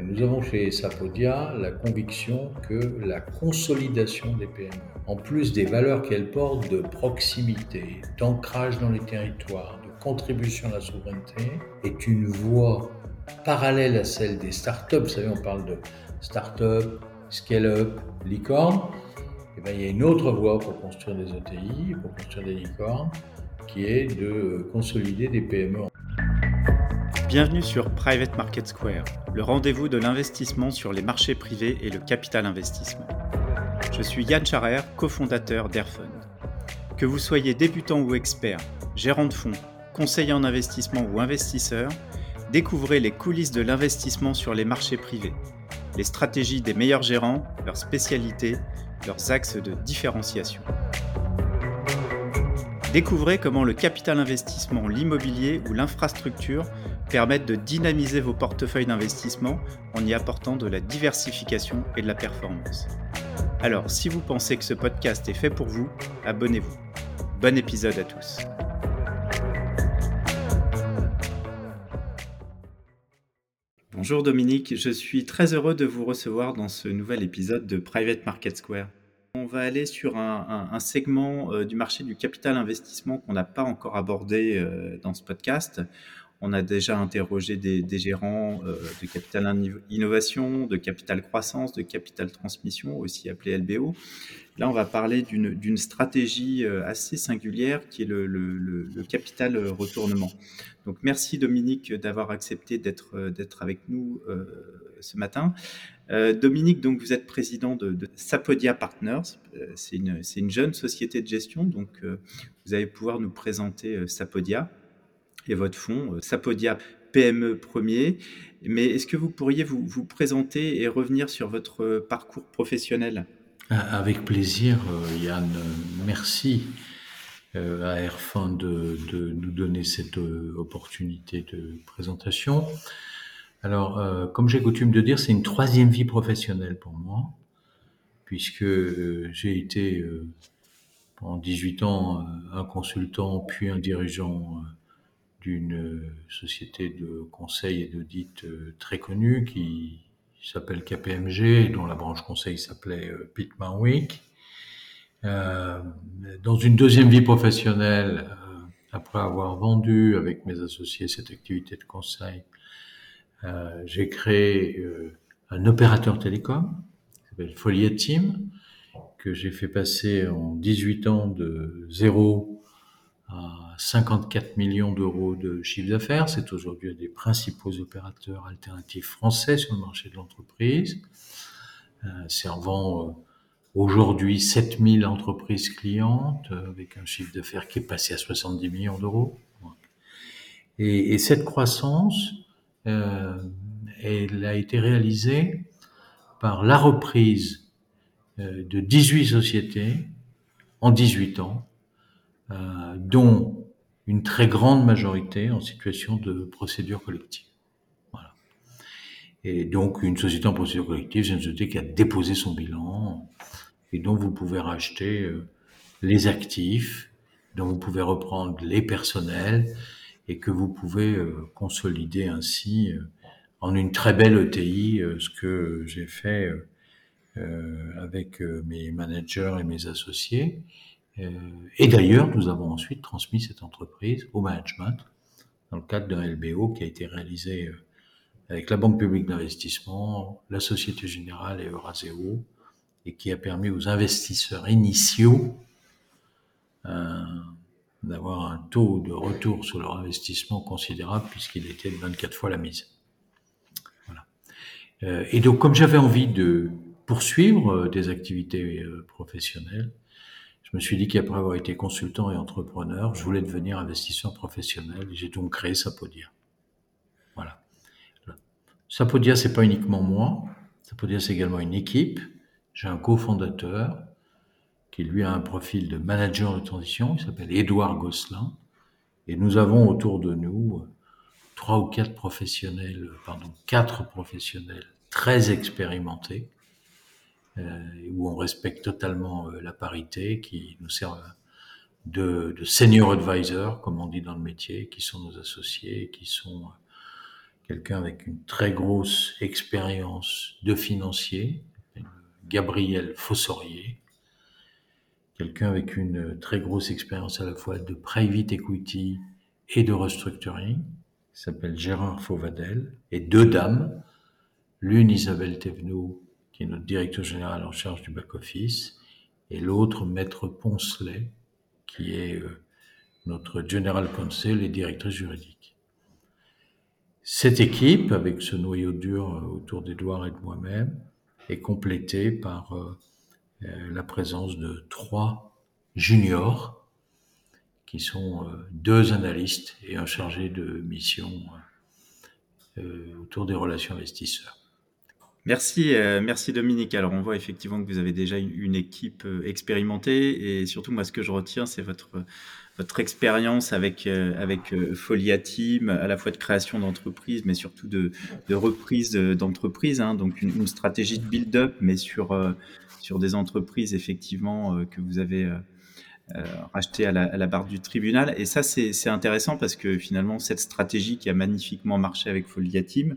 Nous avons chez Sapodia la conviction que la consolidation des PME, en plus des valeurs qu'elles portent de proximité, d'ancrage dans les territoires, de contribution à la souveraineté, est une voie parallèle à celle des startups. Vous savez, on parle de startup, scale-up, licorne. Eh il y a une autre voie pour construire des ETI, pour construire des licornes, qui est de consolider des PME. Bienvenue sur Private Market Square, le rendez-vous de l'investissement sur les marchés privés et le capital investissement. Je suis Yann Charer, cofondateur d'Airfund. Que vous soyez débutant ou expert, gérant de fonds, conseiller en investissement ou investisseur, découvrez les coulisses de l'investissement sur les marchés privés, les stratégies des meilleurs gérants, leurs spécialités, leurs axes de différenciation. Découvrez comment le capital investissement, l'immobilier ou l'infrastructure permettent de dynamiser vos portefeuilles d'investissement en y apportant de la diversification et de la performance. Alors, si vous pensez que ce podcast est fait pour vous, abonnez-vous. Bon épisode à tous. Bonjour Dominique, je suis très heureux de vous recevoir dans ce nouvel épisode de Private Market Square. On va aller sur un, segment euh, du marché du capital investissement qu'on n'a pas encore abordé euh, dans ce podcast. On a déjà interrogé des, gérants euh, de capital innovation, de capital croissance, de capital transmission, aussi appelé LBO. Là, on va parler d'une stratégie assez singulière qui est le, capital retournement. Donc, merci Dominique d'avoir accepté d'être avec nous ce matin. Euh, Dominique, donc vous êtes président de, Sapodia Partners. Euh, c'est une, jeune société de gestion, donc euh, vous allez pouvoir nous présenter Sapodia et votre fonds Sapodia PME premier. Mais est-ce que vous pourriez vous, vous, présenter et revenir sur votre parcours professionnel? Avec plaisir, Yann. Merci à Airfund de, de nous donner cette opportunité de présentation. Alors, euh, comme j'ai coutume de dire, c'est une troisième vie professionnelle pour moi, puisque euh, j'ai été euh, pendant 18 ans un consultant, puis un dirigeant d'une société de conseil et d'audit très connue qui s'appelle KPMG, dont la branche conseil s'appelait Pittman Week. dans une deuxième vie professionnelle, après avoir vendu avec mes associés cette activité de conseil euh, j'ai créé euh, un opérateur télécom qui s'appelle Foliet Team, que j'ai fait passer en 18 ans de zéro à 54 millions d'euros de chiffre d'affaires. C'est aujourd'hui un des principaux opérateurs alternatifs français sur le marché de l'entreprise, euh, servant euh, aujourd'hui 7000 entreprises clientes avec un chiffre d'affaires qui est passé à 70 millions d'euros. Et, et, cette croissance, euh, elle a été réalisée par la reprise euh, de 18 sociétés en 18 ans, euh, dont une très grande majorité en situation de procédure collective. Voilà. Et donc une société en procédure collective, c'est une société qui a déposé son bilan et dont vous pouvez racheter les actifs, dont vous pouvez reprendre les personnels et que vous pouvez euh, consolider ainsi euh, en une très belle ETI euh, ce que j'ai fait avec mes managers et mes associés. Et d'ailleurs, nous avons ensuite transmis cette entreprise au management dans le cadre d'un LBO qui a été réalisé avec la Banque publique d'investissement, la Société Générale et Euraseo, et qui a permis aux investisseurs initiaux d'avoir un taux de retour sur leur investissement considérable puisqu'il était de 24 fois la mise. Voilà. Euh, et donc, comme j'avais envie de poursuivre euh, des activités euh, professionnelles, je me suis dit qu'après avoir été consultant et entrepreneur, je voulais devenir investisseur professionnel j'ai donc créé Sapodia. Voilà. Sapodia, c'est pas uniquement moi. Sapodia, c'est également une équipe. J'ai un cofondateur qui lui a un profil de manager de transition, il s'appelle Édouard Gosselin, et nous avons autour de nous trois ou quatre professionnels, pardon, quatre professionnels très expérimentés, euh, où on respecte totalement euh, la parité, qui nous servent de, de, senior advisor, comme on dit dans le métier, qui sont nos associés, qui sont quelqu'un avec une très grosse expérience de financier, Gabriel Fossorier, quelqu'un avec une très grosse expérience à la fois de private equity et de restructuring, qui s'appelle Gérard Fauvadel, et deux dames, l'une Isabelle Thévenot, est notre directeur général en charge du back-office, et l'autre Maître Poncelet, qui est euh, notre General Counsel et directrice juridique. Cette équipe, avec ce noyau dur euh, autour d'Edouard et de moi-même, est complétée par euh, la présence de trois juniors qui sont deux analystes et un chargé de mission autour des relations investisseurs. Merci, euh, merci Dominique. Alors, on voit effectivement que vous avez déjà une équipe euh, expérimentée et surtout, moi, ce que je retiens, c'est votre, votre expérience avec, euh, avec Folia Team, à la fois de création d'entreprise, mais surtout de, de reprise d'entreprise. Hein, donc, une, stratégie de build-up, mais sur, sur des entreprises, effectivement, que vous avez rachetées à la, à la barre du tribunal. Et ça, c'est intéressant parce que finalement, cette stratégie qui a magnifiquement marché avec Folia Team, euh,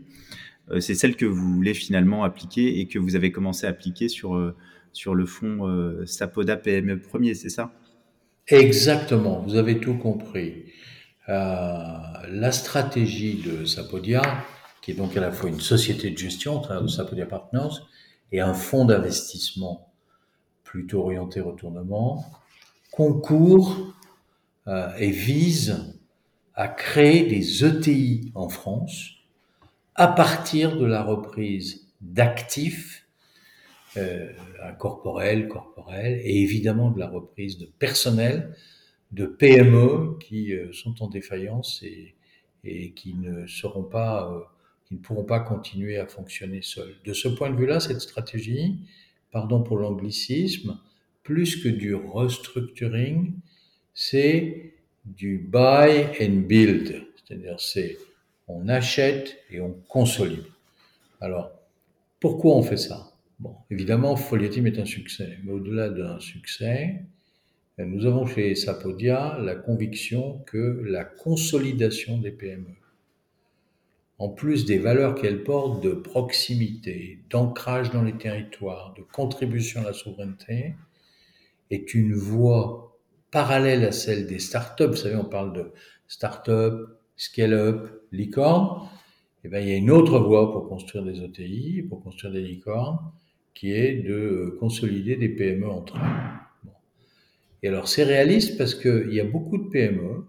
c'est celle que vous voulez finalement appliquer et que vous avez commencé à appliquer sur, euh, le fonds euh, Sapoda PME premier, c'est ça? Exactement, vous avez tout compris. la stratégie de Sapodia, qui est donc à la fois une société de gestion, travers de Sapodia Partners, et un fonds d'investissement plutôt orienté retournement, concourt et vise à créer des ETI en France à partir de la reprise d'actifs euh, corporels, corporels, et évidemment de la reprise de personnel, de PME qui euh, sont en défaillance et, et qui ne seront pas, euh, qui ne pourront pas continuer à fonctionner seuls. De ce point de vue-là, cette stratégie, pardon pour l'anglicisme, plus que du restructuring, c'est du buy and build, c'est-à-dire c'est on achète et on consolide. Alors, pourquoi on fait ça? Bon, évidemment, Folietim est un succès, mais au-delà d'un succès, nous avons chez Sapodia la conviction que la consolidation des PME, en plus des valeurs qu'elles portent de proximité, d'ancrage dans les territoires, de contribution à la souveraineté, est une voie parallèle à celle des startups. Vous savez, on parle de startups, scale-up, licorne, eh bien, il y a une autre voie pour construire des OTI, pour construire des licornes, qui est de consolider des PME entre elles. Et alors, c'est réaliste parce qu'il y a beaucoup de PME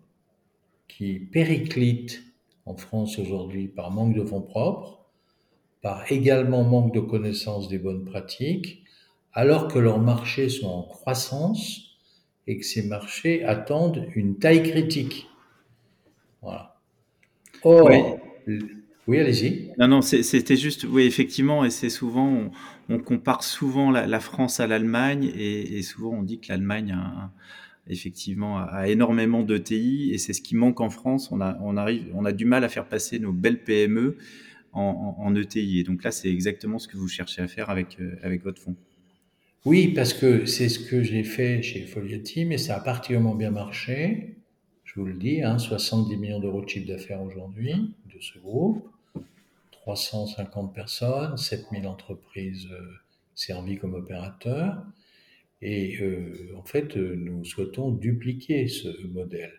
qui périclitent en France aujourd'hui par manque de fonds propres, par également manque de connaissance des bonnes pratiques, alors que leurs marchés sont en croissance et que ces marchés attendent une taille critique. Voilà. Oh, oui, allez-y. Non, non, c'était juste, oui, effectivement, et c'est souvent, on, compare souvent la, France à l'Allemagne, et, souvent on dit que l'Allemagne a, effectivement a, énormément d'ETI, et c'est ce qui manque en France. On a, on arrive, on a du mal à faire passer nos belles PME en, ETI, et donc là, c'est exactement ce que vous cherchez à faire avec, euh, avec votre fonds. Oui, parce que c'est ce que j'ai fait chez Foliati, mais ça a particulièrement bien marché vous le dis, hein, 70 millions d'euros de chiffre d'affaires aujourd'hui de ce groupe, 350 personnes, 7000 entreprises euh, servies comme opérateurs. Et euh, en fait, euh, nous souhaitons dupliquer ce modèle.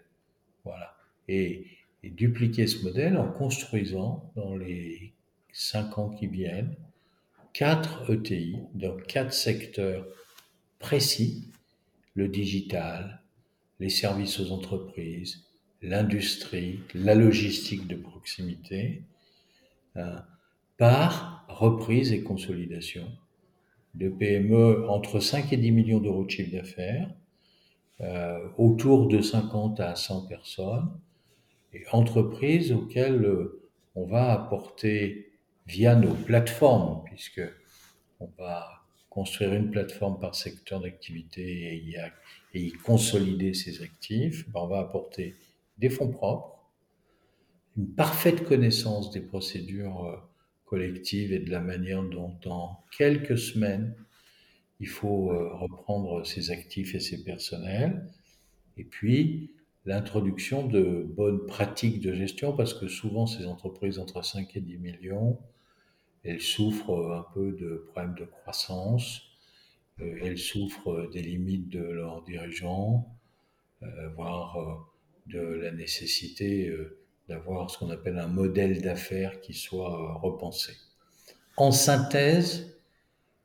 Voilà. Et, et, dupliquer ce modèle en construisant dans les cinq ans qui viennent quatre ETI dans quatre secteurs précis, le digital, les services aux entreprises, l'industrie, la logistique de proximité, euh, par reprise et consolidation de PME entre 5 et 10 millions d'euros de chiffre d'affaires, euh, autour de 50 à 100 personnes, et entreprises auxquelles euh, on va apporter via nos plateformes, puisque on va construire une plateforme par secteur d'activité et y, consolider ses actifs, ben, on va apporter des fonds propres, une parfaite connaissance des procédures euh, collectives et de la manière dont en quelques semaines il faut euh, reprendre ses actifs et ses personnels, et puis l'introduction de bonnes pratiques de gestion, parce que souvent ces entreprises entre 5 et 10 millions, elles souffrent un peu de problèmes de croissance, euh, elles souffrent des limites de leurs dirigeants, euh, voire de la nécessité d'avoir ce qu'on appelle un modèle d'affaires qui soit repensé. En synthèse,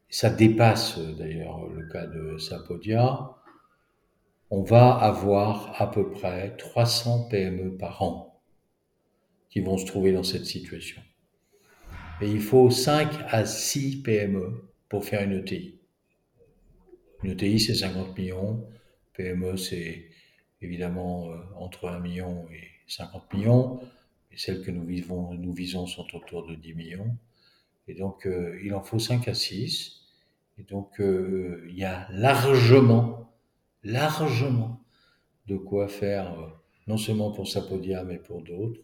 ça dépasse d'ailleurs le cas de Sapodia, on va avoir à peu près 300 PME par an qui vont se trouver dans cette situation. Et il faut 5 à 6 PME pour faire une ETI. Une ETI, c'est 50 millions. PME, c'est évidemment euh, entre 1 million et 50 millions. Et celles que nous, vivons, nous visons sont autour de 10 millions. Et donc, euh, il en faut 5 à 6. Et donc, euh, il y a largement largement de quoi faire, euh, non seulement pour Sapodia, mais pour d'autres,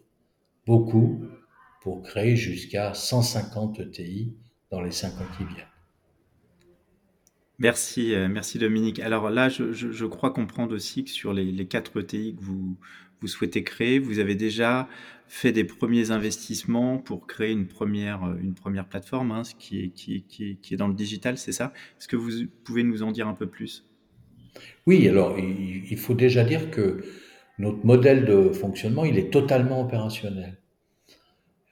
beaucoup, pour créer jusqu'à 150 ETI dans les 5 ans qui viennent. Merci, euh, merci Dominique. Alors là, je, crois comprendre aussi que sur les, les 4 ETI que vous, vous souhaitez créer, vous avez déjà fait des premiers investissements pour créer une première, une première plateforme, hein, qui, est, qui, qui, qui est dans le digital, c'est ça? Est-ce que vous pouvez nous en dire un peu plus? Oui, alors il, faut déjà dire que notre modèle de fonctionnement, il est totalement opérationnel.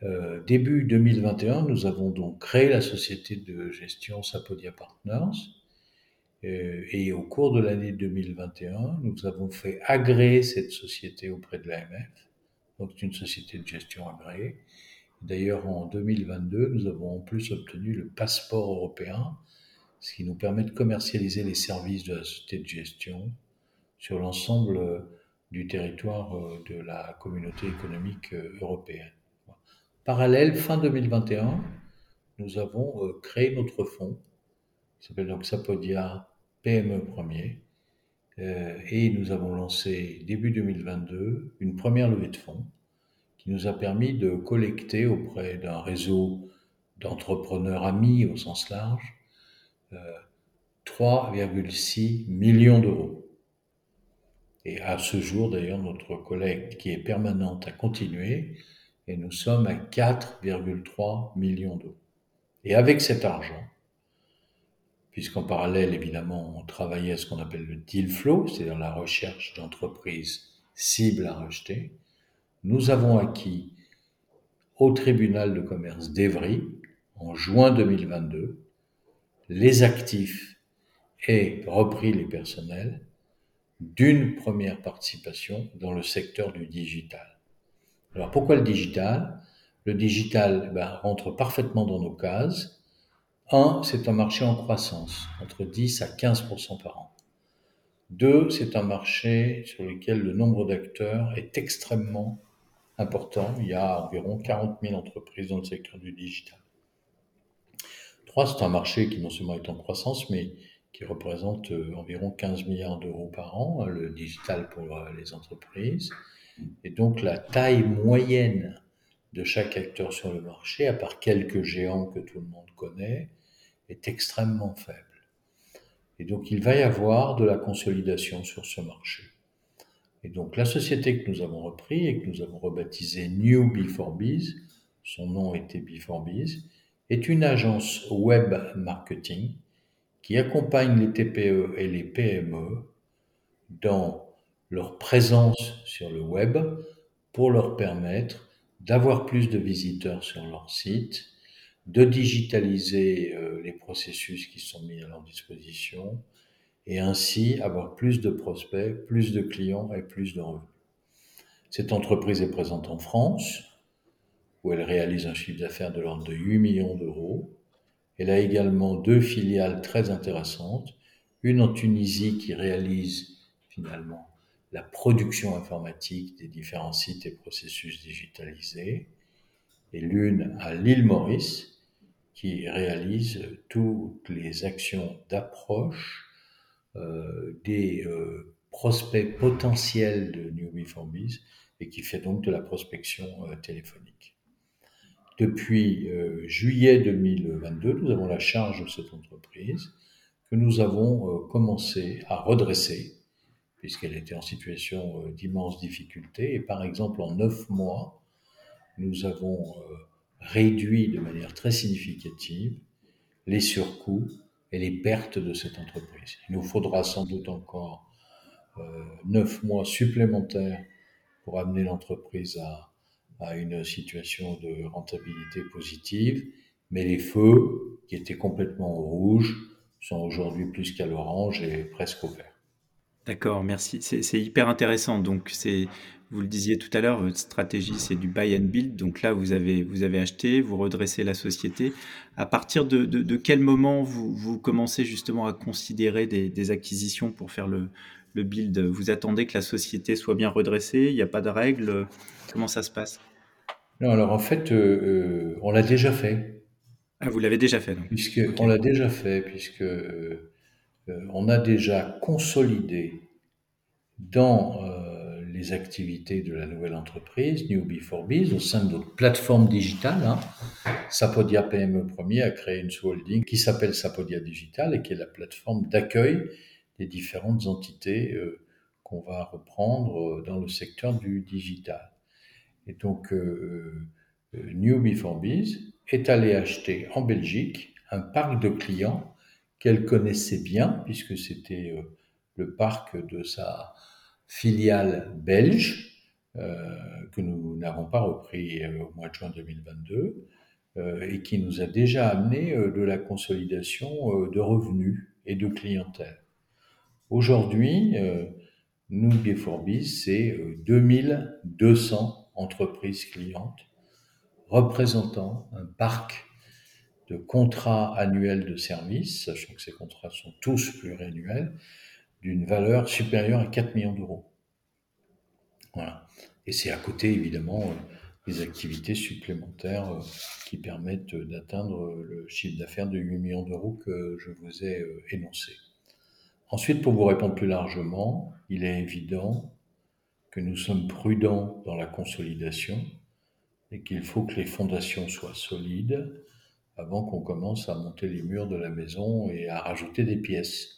Euh, début 2021, nous avons donc créé la société de gestion Sapodia Partners. Euh, et au cours de l'année 2021, nous avons fait agréer cette société auprès de l'AMF. Donc c'est une société de gestion agréée. D'ailleurs, en 2022, nous avons en plus obtenu le passeport européen ce qui nous permet de commercialiser les services de la société de gestion sur l'ensemble euh, du territoire de la communauté économique européenne. Parallèle, fin 2021, nous avons créé notre fonds, qui s'appelle donc Sapodia PME Premier, et nous avons lancé début 2022 une première levée de fonds qui nous a permis de collecter auprès d'un réseau d'entrepreneurs amis au sens large 3,6 millions d'euros. Et à ce jour, d'ailleurs, notre collègue qui est permanente a continué et nous sommes à 4,3 millions d'euros. Et avec cet argent, puisqu'en parallèle, évidemment, on travaillait à ce qu'on appelle le deal flow, c'est-à-dire la recherche d'entreprises cibles à racheter, nous avons acquis au tribunal de commerce d'Evry, en juin 2022, les actifs et repris les personnels d'une première participation dans le secteur du digital. Alors pourquoi le digital? Le digital ben, rentre parfaitement dans nos cases. Un, c'est un marché en croissance, entre 10 à 15% par an. Deux, c'est un marché sur lequel le nombre d'acteurs est extrêmement important. Il y a environ 40 000 entreprises dans le secteur du digital c'est un marché qui non seulement est en croissance, mais qui représente euh, environ 15 milliards d'euros par an, hein, le digital pour euh, les entreprises. Et donc la taille moyenne de chaque acteur sur le marché, à part quelques géants que tout le monde connaît, est extrêmement faible. Et donc il va y avoir de la consolidation sur ce marché. Et donc la société que nous avons repris et que nous avons rebaptisée New Before Biz, son nom était Before Biz, est une agence web marketing qui accompagne les TPE et les PME dans leur présence sur le web pour leur permettre d'avoir plus de visiteurs sur leur site, de digitaliser euh, les processus qui sont mis à leur disposition et ainsi avoir plus de prospects, plus de clients et plus de revenus. Cette entreprise est présente en France, où elle réalise un chiffre d'affaires de l'ordre de 8 millions d'euros. Elle a également deux filiales très intéressantes, une en Tunisie qui réalise finalement la production informatique des différents sites et processus digitalisés, et l'une à l'île Maurice qui réalise toutes les actions d'approche euh, des euh, prospects potentiels de New Before et qui fait donc de la prospection euh, téléphonique. Depuis juillet 2022, nous avons la charge de cette entreprise que nous avons commencé à redresser puisqu'elle était en situation d'immense difficulté. Et par exemple, en neuf mois, nous avons réduit de manière très significative les surcoûts et les pertes de cette entreprise. Il nous faudra sans doute encore neuf mois supplémentaires pour amener l'entreprise à, à une situation de rentabilité positive, mais les feux, qui étaient complètement au rouge, sont aujourd'hui plus qu'à l'orange et presque au vert. D'accord, merci. C'est hyper intéressant. Donc, c'est, vous le disiez tout à l'heure, votre stratégie, c'est du buy and build. Donc là, vous avez, vous avez acheté, vous redressez la société. À partir de, de, de quel moment vous, vous, commencez justement à considérer des, des acquisitions pour faire le, le build? Vous attendez que la société soit bien redressée Il n'y a pas de règles? Comment ça se passe? Non, alors en fait, euh, euh, on l'a déjà fait. Ah, vous l'avez déjà fait, donc. Puisque, On l'a déjà fait, puisque euh, on a déjà consolidé dans les activités de la nouvelle entreprise, New Before Biz, au sein de notre plateforme digitale. Hein. Sapodia PME Premier a créé une sous-holding qui s'appelle Sapodia Digital et qui est la plateforme d'accueil des différentes entités qu'on va reprendre dans le secteur du digital. Et donc, euh, euh, New Before Biz est allé acheter en Belgique un parc de clients qu'elle connaissait bien, puisque c'était euh, le parc de sa filiale belge, que nous n'avons pas repris au mois de juin 2022, et qui nous a déjà amené de la consolidation de revenus et de clientèle. Aujourd'hui, nous, Before Biz, c'est 2200 entreprises clientes représentant un parc de contrats annuels de services, sachant que ces contrats sont tous pluriannuels, d'une valeur supérieure à 4 millions d'euros. Voilà. Et c'est à côté, évidemment, des activités supplémentaires euh, qui permettent d'atteindre le chiffre d'affaires de 8 millions d'euros que je vous ai euh, énoncé. Ensuite, pour vous répondre plus largement, il est évident que nous sommes prudents dans la consolidation et qu'il faut que les fondations soient solides avant qu'on commence à monter les murs de la maison et à rajouter des pièces.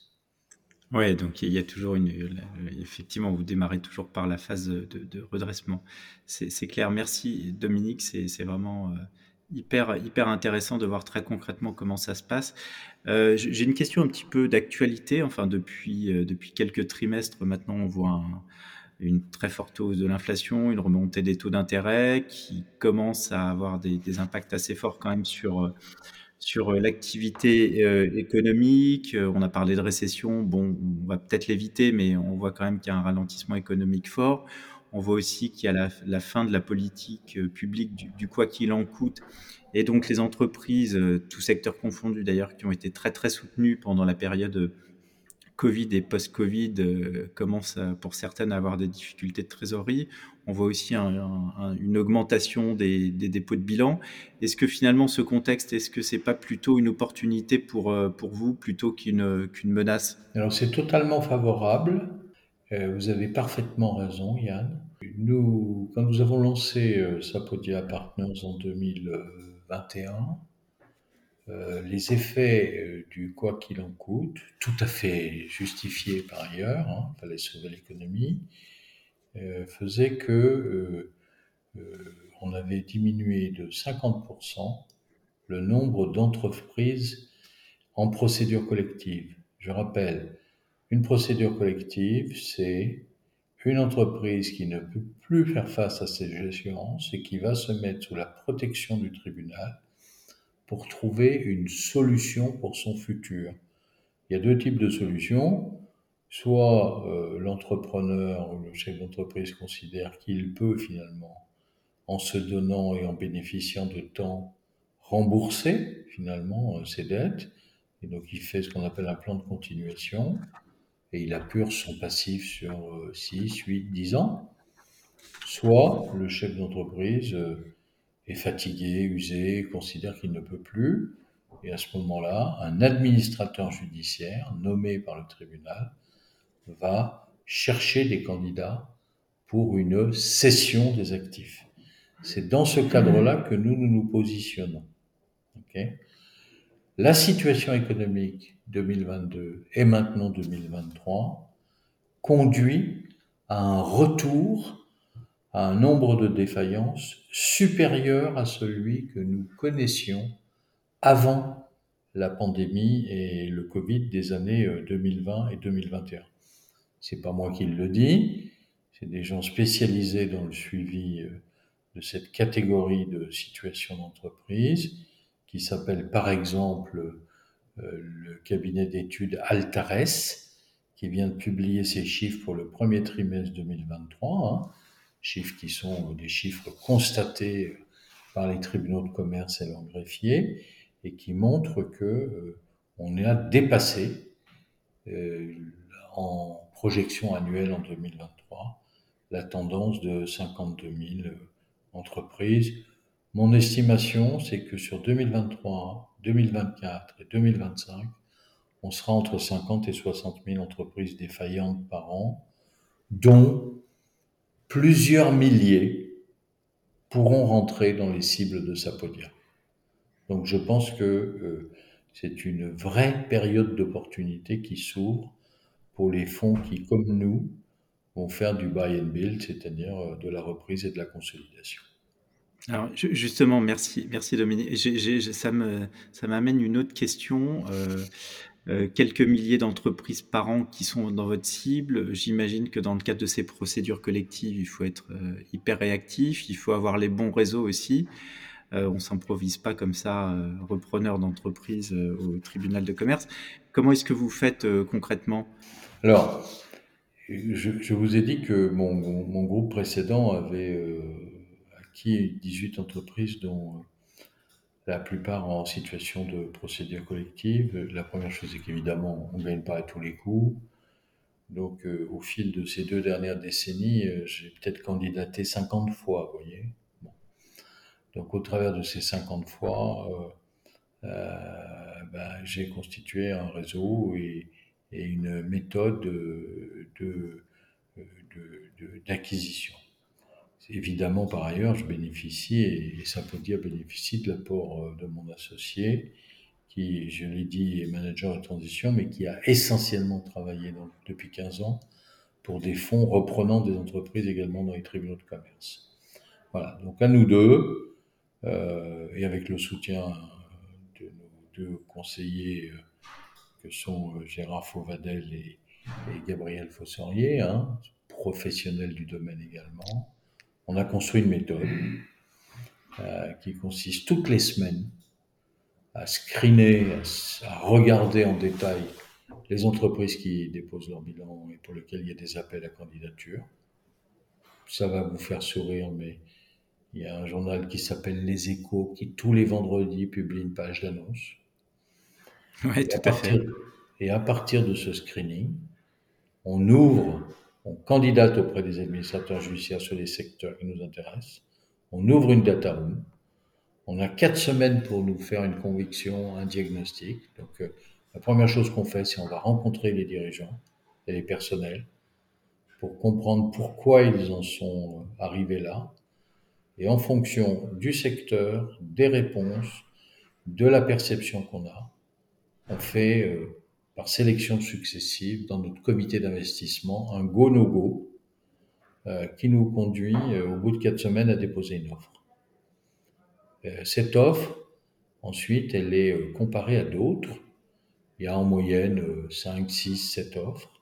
Oui, donc il y a toujours une. Effectivement, vous démarrez toujours par la phase de, redressement. C'est clair. Merci Dominique, c'est vraiment euh, hyper, hyper intéressant de voir très concrètement comment ça se passe. Euh, j'ai une question un petit peu d'actualité. Enfin, depuis, euh, depuis quelques trimestres maintenant, on voit un, une très forte hausse de l'inflation, une remontée des taux d'intérêt qui commence à avoir des, impacts assez forts quand même sur, sur l'activité euh, économique. On a parlé de récession, bon, on va peut-être l'éviter, mais on voit quand même qu'il y a un ralentissement économique fort. On voit aussi qu'il y a la, fin de la politique euh, publique du, quoi qu'il en coûte. Et donc les entreprises, euh, tout secteur confondu d'ailleurs, qui ont été très très soutenues pendant la période Covid et post-Covid euh, commencent pour certaines à avoir des difficultés de trésorerie. On voit aussi une augmentation des, dépôts de bilan. Est-ce que finalement ce contexte, est-ce que c'est pas plutôt une opportunité pour, euh, vous plutôt qu'une qu'une menace? Alors c'est totalement favorable. Euh, vous avez parfaitement raison, Yann. Nous, quand nous avons lancé Sapodia Partners en 2021, euh, les effets euh, du quoi qu'il en coûte, tout à fait justifiés par ailleurs, hein, fallait sauver l'économie, euh, faisait que on avait diminué de 50% le nombre d'entreprises en procédure collective. Je rappelle, une procédure collective, c'est une entreprise qui ne peut plus faire face à ses échéances et qui va se mettre sous la protection du tribunal pour trouver une solution pour son futur. Il y a deux types de solutions. Soit euh, l'entrepreneur ou le chef d'entreprise considère qu'il peut finalement, en se donnant et en bénéficiant de temps, rembourser finalement euh, ses dettes. Et donc il fait ce qu'on appelle un plan de continuation et il appure son passif sur 6, 8, 10 ans. Soit le chef d'entreprise euh, est fatigué, usé, considère qu'il ne peut plus. Et à ce moment-là, un administrateur judiciaire nommé par le tribunal va chercher des candidats pour une cession des actifs. C'est dans ce cadre-là que nous, nous nous positionnons. La situation économique 2022 et maintenant 2023 conduit à un retour à un nombre de défaillances supérieur à celui que nous connaissions avant la pandémie et le Covid des années 2020 euh, et 2021. C'est pas moi qui le dis, c'est des gens spécialisés dans le suivi euh, de cette catégorie de situations d'entreprise qui s'appelle par exemple euh, le cabinet d'études Altares qui vient de publier ses chiffres pour le premier trimestre 2023, hein, chiffres qui sont des chiffres constatés par les tribunaux de commerce et leurs greffiers, et qui montrent que euh, on a dépassé euh, en projection annuelle en 2023 la tendance de 52 000 entreprises. Mon estimation, c'est que sur 2023, 2024 et 2025, on sera entre 50 et 60 000 entreprises défaillantes par an, dont plusieurs milliers pourront rentrer dans les cibles de Sapodia. Donc je pense que euh, c'est une vraie période d'opportunité qui s'ouvre pour les fonds qui, comme nous, vont faire du buy and build, c'est-à-dire euh, de la reprise et de la consolidation. Alors justement, merci, merci Dominique. ça ça m'amène une autre question. Euh, quelques milliers d'entreprises par an qui sont dans votre cible. J'imagine que dans le cadre de ces procédures collectives, il faut être euh, hyper réactif, il faut avoir les bons réseaux aussi. Euh, on s'improvise pas comme ça, repreneur d'entreprise au tribunal de commerce. Comment est-ce que vous faites concrètement? Alors, je, vous ai dit que mon groupe précédent avait acquis 18 entreprises dont la plupart en situation de procédure collective. La première chose, c'est qu'évidemment, on ne gagne pas à tous les coups. Donc, euh, au fil de ces deux dernières décennies, euh, j'ai peut-être candidaté 50 fois, vous voyez. Donc, au travers de ces 50 fois, euh, ben, j'ai constitué un réseau et, une méthode d'acquisition. De, Évidemment, par ailleurs, je bénéficie, et, peut dire bénéficie de l'apport euh, de mon associé, qui, je l'ai dit, est manager de transition, mais qui a essentiellement travaillé depuis 15 ans pour des fonds reprenant des entreprises également dans les tribunaux de commerce. Voilà, donc à nous deux, euh, et avec le soutien de nos deux conseillers, euh, que sont Gérard Fauvadel et, Gabriel Fossorier, hein, professionnels du domaine également, on a construit une méthode euh, qui consiste toutes les semaines à screener, à, regarder en détail les entreprises qui déposent leur bilan et pour lesquelles il y a des appels à candidature. Ça va vous faire sourire, mais il y a un journal qui s'appelle Les Échos qui tous les vendredis publie une page d'annonce. Oui, tout à fait. Et à partir de ce screening, on ouvre on candidate auprès des administrateurs judiciaires sur les secteurs qui nous intéressent, on ouvre une data room, on a quatre semaines pour nous faire une conviction, un diagnostic. Donc, euh, la première chose qu'on fait, c'est on va rencontrer les dirigeants et les personnels pour comprendre pourquoi ils en sont arrivés là. Et en fonction du secteur, des réponses, de la perception qu'on a, on fait euh, par sélection successive dans notre comité d'investissement un go-no-go euh, qui nous conduit euh, au bout de quatre semaines à déposer une offre. Euh, cette offre, ensuite, elle est comparée à d'autres. Il y a en moyenne 5, 6, 7 offres.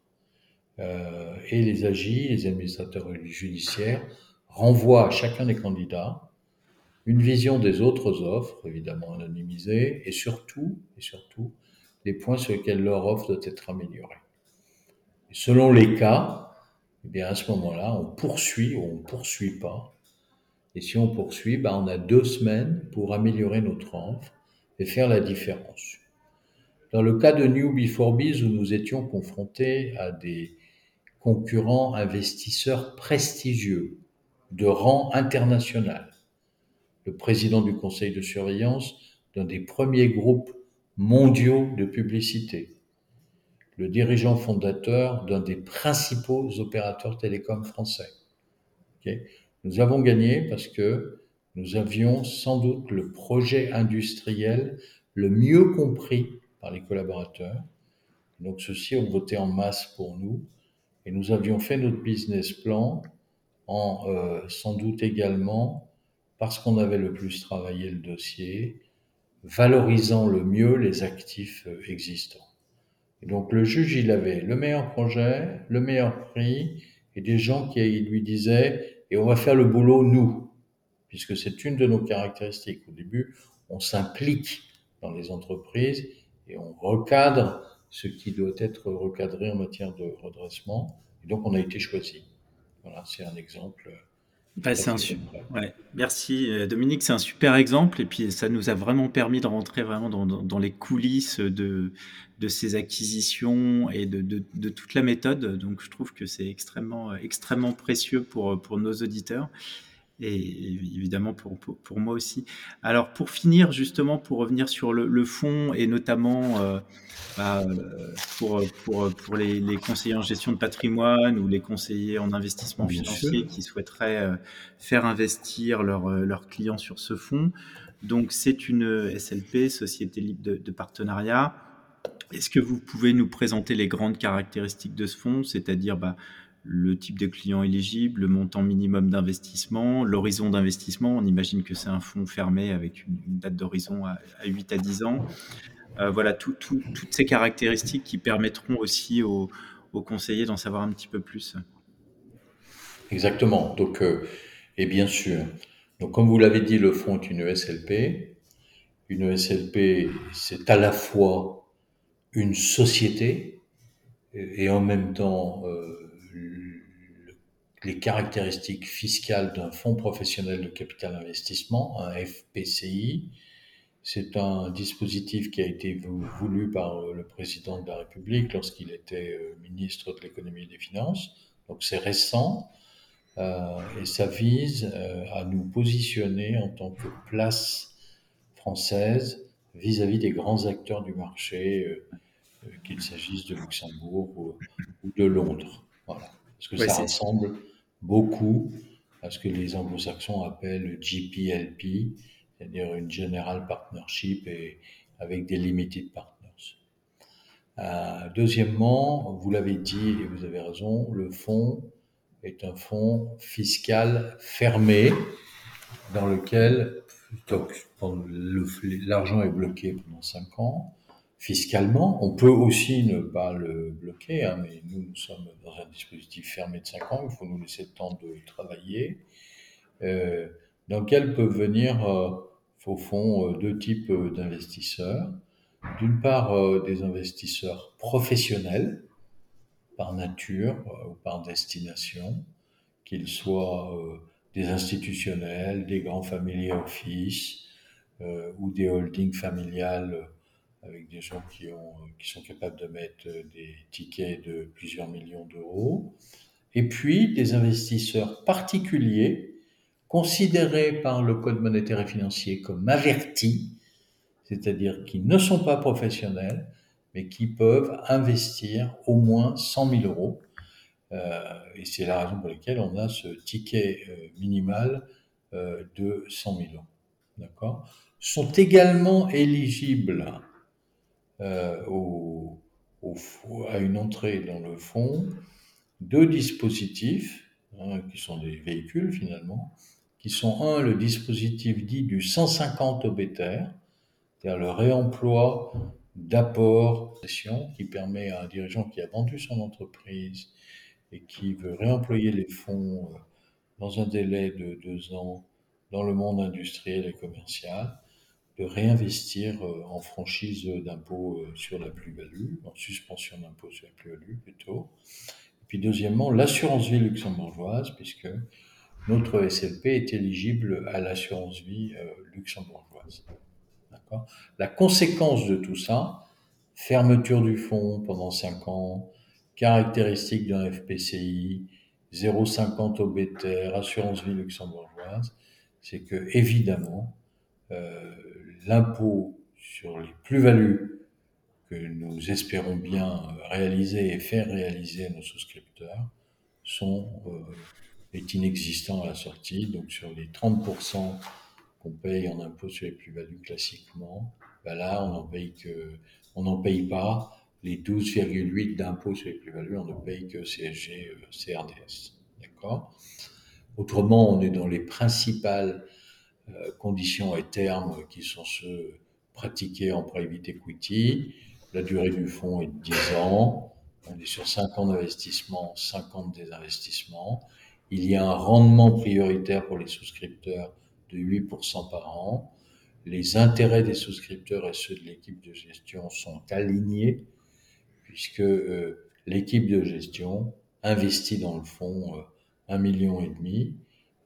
et les AGI, les administrateurs judiciaires, renvoient à chacun des candidats une vision des autres offres, évidemment anonymisées, et surtout, et surtout, les points sur lesquels leur offre doit être améliorée. selon les cas, eh bien à ce moment-là, on poursuit ou on ne poursuit pas. Et si on poursuit, ben, on a deux semaines pour améliorer notre offre et faire la différence. Dans le cas de New Before Biz, où nous étions confrontés à des concurrents investisseurs prestigieux de rang international, le président du conseil de surveillance d'un des premiers groupes mondiaux de publicité, le dirigeant fondateur d'un des principaux opérateurs télécoms français. nous avons gagné parce que nous avions sans doute le projet industriel le mieux compris par les collaborateurs. Donc ceux-ci ont voté en masse pour nous Et nous avions fait notre business plan en euh, sans doute également, parce qu'on avait le plus travaillé le dossier, valorisant le mieux les actifs euh, existants. Et donc le juge, il avait le meilleur projet, le meilleur prix, et des gens qui lui disaient, et on va faire le boulot nous, puisque c'est une de nos caractéristiques. Au début, on s'implique dans les entreprises et on recadre ce qui doit être recadré en matière de redressement. Et donc on a été choisi. Voilà, c'est un exemple. Bah, un ouais. Merci euh, Dominique, c'est un super exemple et puis ça nous a vraiment permis de rentrer vraiment dans, les coulisses de, de ces acquisitions et de, de, de, toute la méthode. Donc je trouve que c'est extrêmement, extrêmement précieux pour, pour nos auditeurs et évidemment pour, pour, moi aussi. Alors pour finir, justement, pour revenir sur le, le fond et notamment euh, bah, pour, pour, pour les, les, conseillers en gestion de patrimoine ou les conseillers en investissement financier qui souhaiteraient euh, faire investir leurs leur euh, clients sur ce fonds. Donc c'est une SLP, Société Libre de, de Partenariat. Est-ce que vous pouvez nous présenter les grandes caractéristiques de ce fonds, c'est-à-dire bah, le type de client éligible, le montant minimum d'investissement, l'horizon d'investissement. On imagine que c'est un fonds fermé avec une, date d'horizon à, 8 à 10 ans. Euh, voilà, toutes ces caractéristiques qui permettront aussi aux, conseillers d'en savoir un petit peu plus. Exactement. Donc, euh, et bien sûr, comme vous l'avez dit, le fonds est une ESLP. Une ESLP, c'est à la fois une société et en même temps euh, les caractéristiques fiscales d'un fonds professionnel de capital investissement, un FPCI. C'est un dispositif qui a été voulu par le président de la République lorsqu'il était euh, ministre de l'économie et des finances. Donc c'est récent euh, et ça vise euh, à nous positionner en tant que place française vis-à-vis des grands acteurs du marché, qu'il s'agisse de Luxembourg ou, de Londres. Voilà. Parce que ça ressemble beaucoup à ce que les anglo-saxons appellent GPLP, c'est-à-dire une General Partnership et avec des Limited Partners. Euh, deuxièmement, vous l'avez dit et vous avez raison, le fonds est un fonds fiscal fermé dans lequel l'argent est bloqué pendant 5 ans fiscalement. On peut aussi ne pas le bloquer, hein, mais nous, nous sommes dans un dispositif fermé de 5 ans, il faut nous laisser le temps de travailler, euh, dans lequel peuvent venir, euh, au fond, euh, deux types euh, d'investisseurs. D'une part, des investisseurs professionnels, par nature ou par destination, qu'ils soient des institutionnels, des grands family office ou des holdings familiales avec des gens qui, ont, qui sont capables de mettre des tickets de plusieurs millions d'euros, et puis des investisseurs particuliers considérés par le Code monétaire et financier comme avertis, c'est-à-dire qui ne sont pas professionnels, mais qui peuvent investir au moins 100 000 euros. Euh, et c'est la raison pour laquelle on a ce ticket euh, minimal euh, de 100 000 euros. D'accord? Sont également éligibles euh, à une entrée dans le fond deux dispositifs, hein, qui sont des véhicules finalement, qui sont un, le dispositif dit du 150 obétaires, c'est-à-dire le réemploi d'apport qui permet à un dirigeant qui a vendu son entreprise et qui veut réemployer les fonds euh, dans un délai de deux ans dans le monde industriel et commercial, de réinvestir euh, en franchise d'impôt euh, sur la plus-value, en suspension d'impôt sur la plus-value plutôt. Et puis deuxièmement, l'assurance vie luxembourgeoise, puisque notre SLP est éligible à l'assurance vie euh, luxembourgeoise. La conséquence de tout ça, fermeture du fonds pendant 5 ans, caractéristiques d'un FPCI, 0,50 obétaire, assurance vie luxembourgeoise, c'est que évidemment, euh, l'impôt sur les plus-values que nous espérons bien réaliser et faire réaliser à nos souscripteurs sont, euh, est inexistant à la sortie. Donc sur les 30% qu'on paye en impôt sur les plus-values classiquement, ben là on n'en paye paye pas les 12,8 d'impôts sur les plus-values, on ne paye que CSG, CRDS. D'accord? Autrement, on est dans les principales conditions et termes qui sont ceux pratiqués en private equity. La durée du fonds est de 10 ans. On est sur 5 ans d'investissement, 5 ans de désinvestissement. Il y a un rendement prioritaire pour les souscripteurs de 8% par an. Les intérêts des souscripteurs et ceux de l'équipe de gestion sont alignés puisque euh, l'équipe de gestion investit dans le fonds euh, un million et demi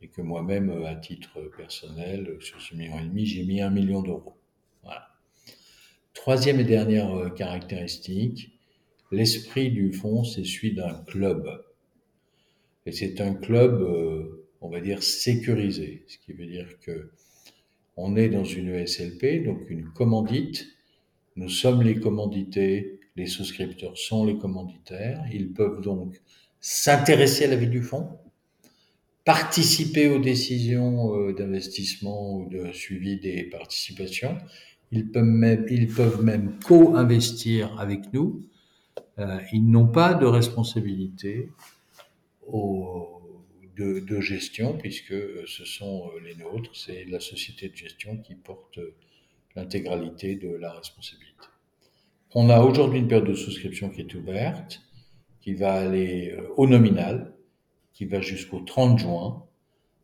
et que moi-même, euh, à titre personnel, sur ce million et demi, j'ai mis un million d'euros. Voilà. Troisième et dernière caractéristique, l'esprit du fonds, c'est celui d'un club. Et c'est un club, euh, on va dire, sécurisé, ce qui veut dire que on est dans une ESLP, donc une commandite. Nous sommes les commandités, les souscripteurs sont les commanditaires. Ils peuvent donc s'intéresser à la vie du fonds, participer aux décisions euh, d'investissement ou de suivi des participations. Ils peuvent même, co-investir avec nous. Euh, ils n'ont pas de responsabilité de, de, gestion, puisque ce sont euh, les nôtres, c'est la société de gestion qui porte l'intégralité de la responsabilité. On a aujourd'hui une période de souscription qui est ouverte, qui va aller au nominal, qui va jusqu'au 30 juin.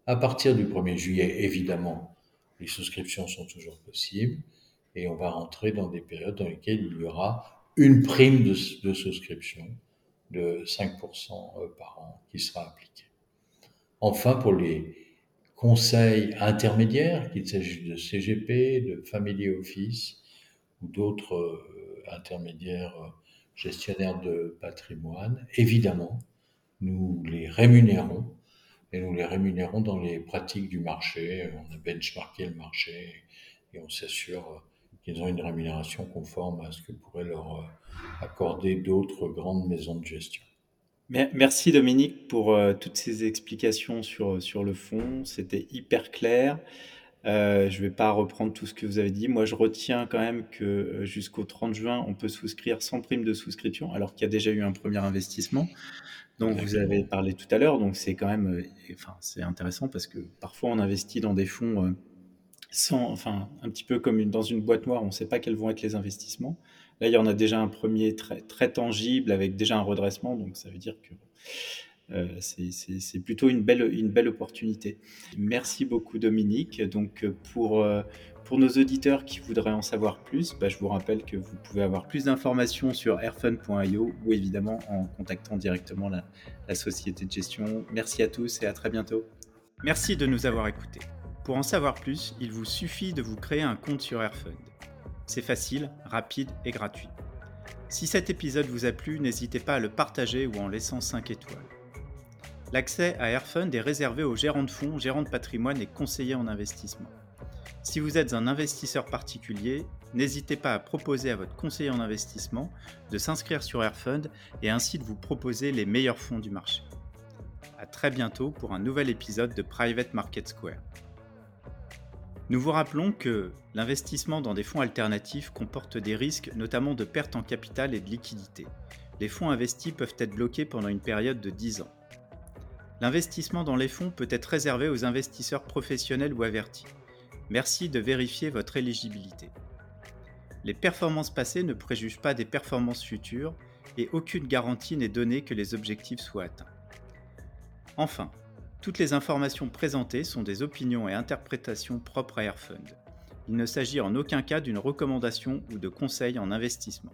À partir du 1er juillet, évidemment, les souscriptions sont toujours possibles et on va rentrer dans des périodes dans lesquelles il y aura une prime de, souscription de 5% euh, par an qui sera appliqué. Enfin, pour les conseils intermédiaires, qu'il s'agisse de CGP, de Family Office ou d'autres euh, intermédiaires euh, gestionnaires de patrimoine, évidemment, nous les rémunérons et nous les rémunérons dans les pratiques du marché. On a benchmarké le marché et on s'assure qu'ils ont une rémunération conforme à ce que pourraient leur euh, accorder d'autres grandes maisons de gestion. Merci Dominique pour euh, toutes ces explications sur, sur le fond. C'était hyper clair. Euh, je ne vais pas reprendre tout ce que vous avez dit. Moi, je retiens quand même que jusqu'au 30 juin, on peut souscrire sans prime de souscription, alors qu'il y a déjà eu un premier investissement. Donc, vous avez parlé tout à l'heure. Donc, c'est quand même, enfin, c'est intéressant parce que parfois, on investit dans des fonds sans, enfin, un petit peu comme dans une boîte noire, on ne sait pas quels vont être les investissements. Là, il y en a déjà un premier très, très tangible avec déjà un redressement, donc ça veut dire que euh, c'est plutôt une belle, une belle opportunité. Merci beaucoup Dominique. Donc pour, euh, pour nos auditeurs qui voudraient en savoir plus, bah, je vous rappelle que vous pouvez avoir plus d'informations sur airfun.io ou évidemment en contactant directement la, la société de gestion. Merci à tous et à très bientôt. Merci de nous avoir écoutés. Pour en savoir plus, il vous suffit de vous créer un compte sur Airfund. C'est facile, rapide et gratuit. Si cet épisode vous a plu, n'hésitez pas à le partager ou en laissant 5 étoiles. L'accès à Airfund est réservé aux gérants de fonds, gérants de patrimoine et conseillers en investissement. Si vous êtes un investisseur particulier, n'hésitez pas à proposer à votre conseiller en investissement de s'inscrire sur Airfund et ainsi de vous proposer les meilleurs fonds du marché. A très bientôt pour un nouvel épisode de Private Market Square. Nous vous rappelons que l'investissement dans des fonds alternatifs comporte des risques, notamment de perte en capital et de liquidité. Les fonds investis peuvent être bloqués pendant une période de 10 ans. L'investissement dans les fonds peut être réservé aux investisseurs professionnels ou avertis. Merci de vérifier votre éligibilité. Les performances passées ne préjugent pas des performances futures et aucune garantie n'est donnée que les objectifs soient atteints. Enfin, toutes les informations présentées sont des opinions et interprétations propres à Airfund. Il ne s'agit en aucun cas d'une recommandation ou de conseil en investissement.